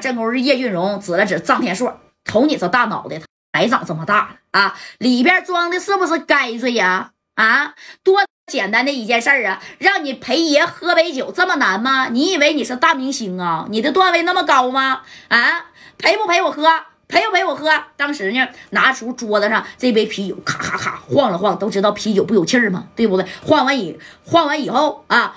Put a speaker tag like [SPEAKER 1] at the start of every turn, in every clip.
[SPEAKER 1] 这功夫，叶俊荣指了指臧天硕，瞅你这大脑袋，白长这么大啊？里边装的是不是该罪呀？啊，多简单的一件事啊！让你陪爷喝杯酒这么难吗？你以为你是大明星啊？你的段位那么高吗？啊，陪不陪我喝？陪不陪我喝？当时呢，拿出桌子上这杯啤酒，咔咔咔晃了晃，都知道啤酒不有气儿吗？对不对？晃完以晃完以后啊，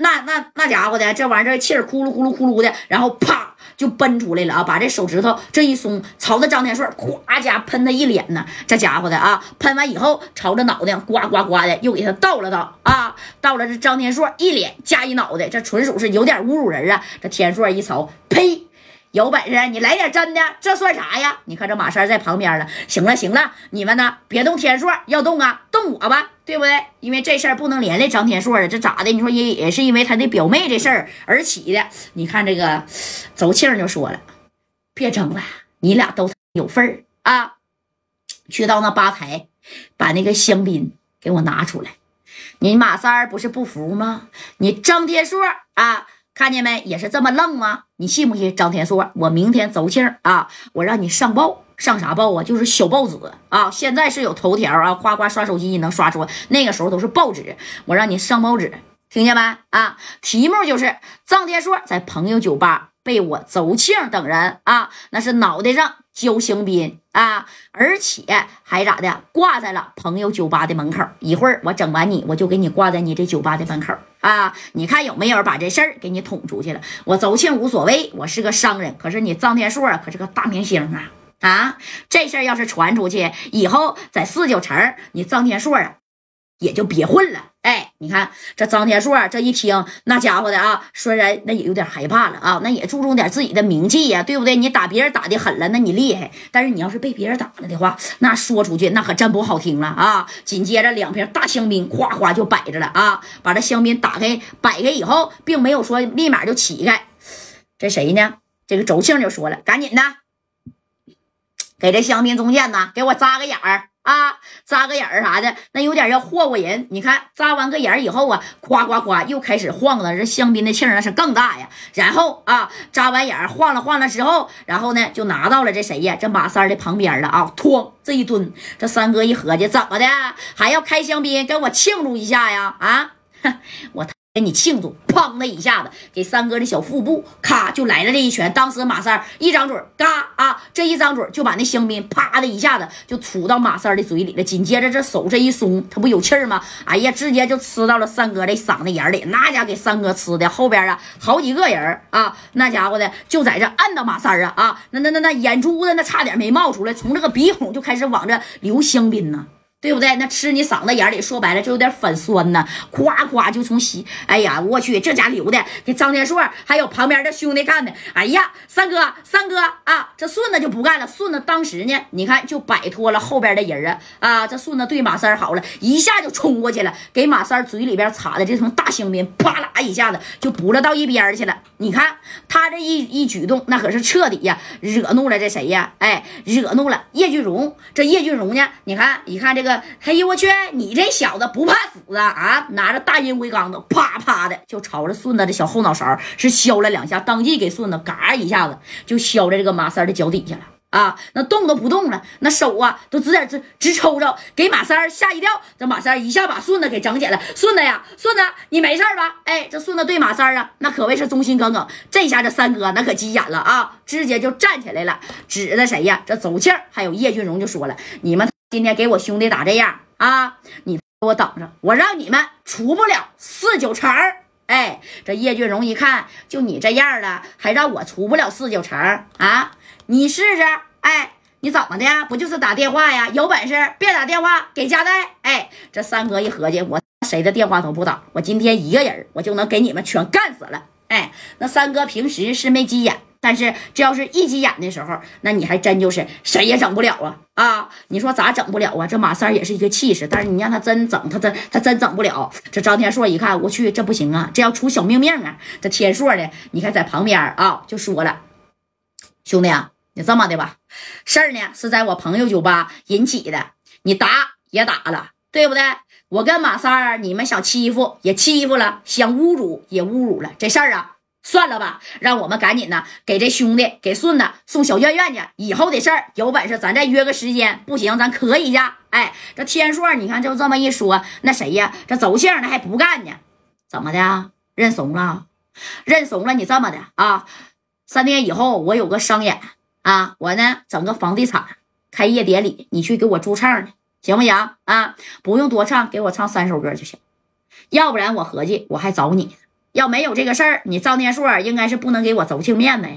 [SPEAKER 1] 那那那家伙的这玩意儿气儿呼噜呼噜呼噜的，然后啪就奔出来了啊！把这手指头这一松，朝着张天硕咵家喷他一脸呢。这家伙的啊，喷完以后朝着脑袋呱呱呱的又给他倒了倒啊，倒了这张天硕一脸加一脑袋，这纯属是有点侮辱人啊！这天硕一瞅，呸！有本事你来点真的，这算啥呀？你看这马三在旁边了。行了行了，你们呢别动天硕，要动啊动我吧，对不对？因为这事儿不能连累张天硕啊，这咋的？你说也也是因为他的表妹这事儿而起的。你看这个周庆就说了，别争了，你俩都有份儿啊。去到那吧台，把那个香槟给我拿出来。你马三不是不服吗？你张天硕啊。看见没？也是这么愣吗？你信不信？张天硕，我明天走庆啊，我让你上报，上啥报啊？就是小报纸啊。现在是有头条啊，夸夸刷手机能刷出。那个时候都是报纸，我让你上报纸，听见没？啊，题目就是张天硕在朋友酒吧。被我邹庆等人啊，那是脑袋上浇香槟啊，而且还咋的，挂在了朋友酒吧的门口。一会儿我整完你，我就给你挂在你这酒吧的门口啊。你看有没有人把这事儿给你捅出去了？我邹庆无所谓，我是个商人，可是你臧天硕可是个大明星啊啊！这事儿要是传出去，以后在四九城，你臧天硕啊。也就别混了，哎，你看这张天硕这一听，那家伙的啊，虽然那也有点害怕了啊，那也注重点自己的名气呀，对不对？你打别人打的狠了，那你厉害，但是你要是被别人打了的话，那说出去那可真不好听了啊！紧接着两瓶大香槟哗哗就摆着了啊，把这香槟打开摆开以后，并没有说立马就起开，这谁呢？这个周庆就说了，赶紧的，给这香槟中间呢，给我扎个眼儿。啊，扎个眼儿啥的，那有点要霍霍人。你看，扎完个眼儿以后啊，夸夸夸又开始晃了。这香槟的气儿那是更大呀。然后啊，扎完眼儿晃了晃了之后，然后呢就拿到了这谁呀？这马三的旁边了啊。哐，这一蹲，这三哥一合计，怎么的还要开香槟跟我庆祝一下呀？啊，我。给你庆祝，砰的一下子，给三哥的小腹部咔就来了这一拳。当时马三一张嘴，嘎啊，这一张嘴就把那香槟啪的一下子就吐到马三的嘴里了。紧接着这手这一松，他不有气儿吗？哎呀，直接就吃到了三哥的嗓子眼里。那家给三哥吃的，后边啊好几个人啊，那家伙的就在这按到马三啊啊，那那那那眼珠子那差点没冒出来，从这个鼻孔就开始往这流香槟呢。对不对？那吃你嗓子眼里，说白了就有点反酸呢。夸夸就从西，哎呀，我去，这家留的给张天硕还有旁边的兄弟干的。哎呀，三哥，三哥啊，这顺子就不干了。顺子当时呢，你看就摆脱了后边的人啊啊！这顺子对马三好了，一下就冲过去了，给马三嘴里边插的这层大香槟，啪啦一下子就补了到一边去了。你看他这一一举动，那可是彻底呀，惹怒了这谁呀？哎，惹怒了叶俊荣。这叶俊荣呢，你看一看这个。嘿呦我去！你这小子不怕死啊啊！拿着大烟灰缸子，啪啪的就朝着顺子的小后脑勺是削了两下，当即给顺子嘎一下子就削在这个马三的脚底下了啊！那动都不动了，那手啊都直点直直抽着，给马三吓一跳。这马三一下把顺子给整起来，顺子呀，顺子你没事吧？哎，这顺子对马三啊，那可谓是忠心耿耿。这下这三哥那可急眼了啊，直接就站起来了，指着谁呀？这邹庆还有叶俊荣就说了，你们。今天给我兄弟打这样啊！你给我等着，我让你们出不了四九城。哎，这叶俊荣一看，就你这样了，还让我出不了四九城啊？你试试，哎，你怎么的？不就是打电话呀？有本事别打电话给家代。哎，这三哥一合计，我谁的电话都不打，我今天一个人，我就能给你们全干死了。哎，那三哥平时是没急眼。但是这要是一急眼的时候，那你还真就是谁也整不了啊啊！你说咋整不了啊？这马三也是一个气势，但是你让他真整，他真他真整不了。这张天硕一看，我去，这不行啊，这要出小命命啊！这天硕呢，你看在旁边啊，就说了，兄弟啊，你这么的吧，事儿呢是在我朋友酒吧引起的，你打也打了，对不对？我跟马三儿，你们想欺负也欺负了，想侮辱也侮辱了，这事儿啊。算了吧，让我们赶紧呢给这兄弟给顺子送小院院去。以后的事儿有本事咱再约个时间，不行咱可以去。哎，这天硕，你看就这么一说，那谁呀？这走性的还不干呢？怎么的？认怂了？认怂了？你这么的啊？三天以后我有个商演啊，我呢整个房地产开业典礼，你去给我驻唱，行不行啊？不用多唱，给我唱三首歌就行。要不然我合计我还找你。要没有这个事儿，你张天硕应该是不能给我走庆面子呀。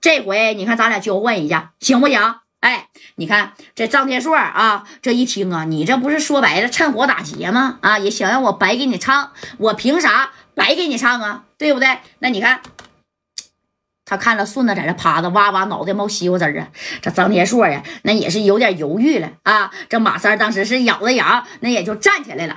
[SPEAKER 1] 这回你看咱俩交换一下，行不行？哎，你看这张天硕啊，这一听啊，你这不是说白了趁火打劫吗？啊，也想让我白给你唱，我凭啥白给你唱啊？对不对？那你看。他看了顺子在这趴着，哇哇脑袋冒西瓜汁儿啊！这张天硕呀，那也是有点犹豫了啊。这马三当时是咬着牙，那也就站起来了。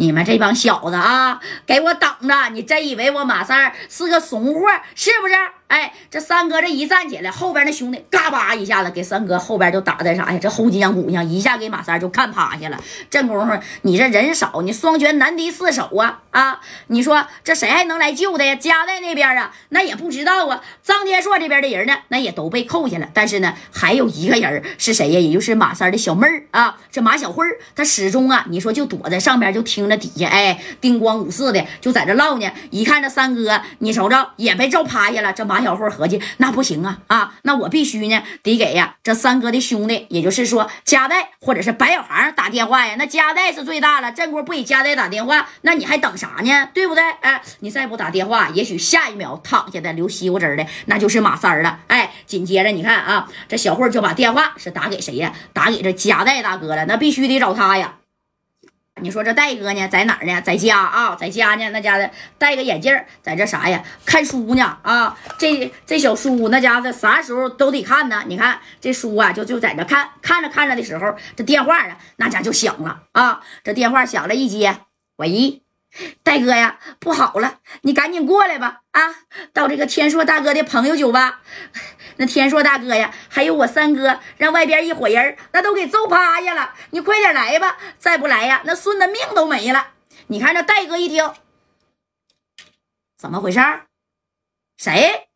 [SPEAKER 1] 你们这帮小子啊，给我等着！你真以为我马三是个怂货是不是？哎，这三哥这一站起来，后边那兄弟嘎巴一下子给三哥后边就打在啥呀？这后脊梁骨上，一下给马三就看趴下了。这功夫你这人少，你双拳难敌四手啊啊！你说这谁还能来救他呀？家在那边啊，那也不知道啊。张天硕这边的人呢，那也都被扣下了。但是呢，还有一个人是谁呀？也就是马三的小妹儿啊，这马小慧儿，他始终啊，你说就躲在上边，就听着底下，哎，叮咣五四的就在这唠呢。一看这三哥，你瞅瞅也被揍趴下了。这马。小慧合计，那不行啊啊！那我必须呢，得给呀这三哥的兄弟，也就是说加代或者是白小航打电话呀。那加代是最大了，这锅不给加代打电话，那你还等啥呢？对不对？哎，你再不打电话，也许下一秒躺下的流西瓜汁的，那就是马三了。哎，紧接着你看啊，这小慧就把电话是打给谁呀？打给这加代大哥了，那必须得找他呀。你说这戴哥呢，在哪儿呢？在家啊，在家呢。那家的戴个眼镜，在这啥呀？看书呢啊！这这小书，那家的啥时候都得看呢。你看这书啊，就就在这看，看着看着的时候，这电话啊，那家就响了啊！这电话响了，一接，喂，戴哥呀，不好了，你赶紧过来吧啊！到这个天硕大哥的朋友酒吧。那天硕大哥呀，还有我三哥，让外边一伙人那都给揍趴下了。你快点来吧，再不来呀，那顺子命都没了。你看这戴哥一听，怎么回事？谁？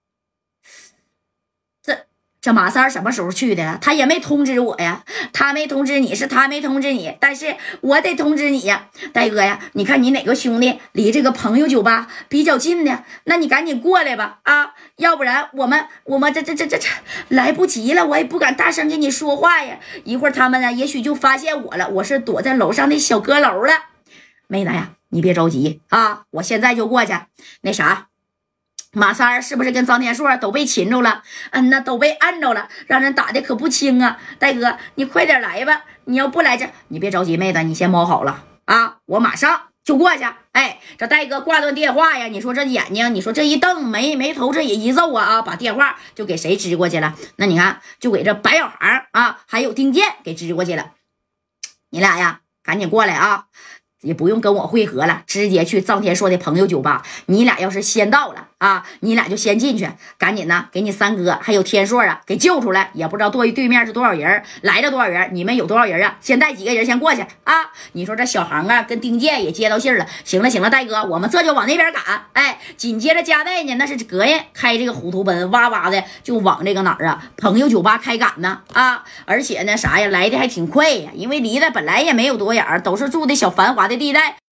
[SPEAKER 1] 这马三什么时候去的？他也没通知我呀，他没通知你，是他没通知你，但是我得通知你呀，大哥呀，你看你哪个兄弟离这个朋友酒吧比较近的，那你赶紧过来吧，啊，要不然我们我们这这这这这来不及了，我也不敢大声跟你说话呀，一会儿他们呢，也许就发现我了，我是躲在楼上的小阁楼了，妹子呀，你别着急啊，我现在就过去，那啥。马三儿是不是跟张天硕都被擒着了？嗯呐，都被按着了，让人打的可不轻啊！大哥，你快点来吧！你要不来这，你别着急，妹子，你先猫好了啊！我马上就过去。哎，这戴哥挂断电话呀！你说这眼睛，你说这一瞪，眉眉头这也一皱啊啊！把电话就给谁支过去了？那你看，就给这白小航啊，还有丁健给支过去了。你俩呀，赶紧过来啊！也不用跟我会合了，直接去臧天硕的朋友酒吧。你俩要是先到了啊，你俩就先进去，赶紧呢，给你三哥还有天硕啊给救出来。也不知道对对面是多少人，来了多少人，你们有多少人啊？先带几个人先过去啊！你说这小航啊，跟丁健也接到信了。行了行了，戴哥，我们这就往那边赶。哎，紧接着加代呢，那是膈应，开这个虎头奔，哇哇的就往这个哪儿啊？朋友酒吧开赶呢啊！而且呢，啥呀，来的还挺快呀，因为离得本来也没有多远，都是住的小繁华的。地带。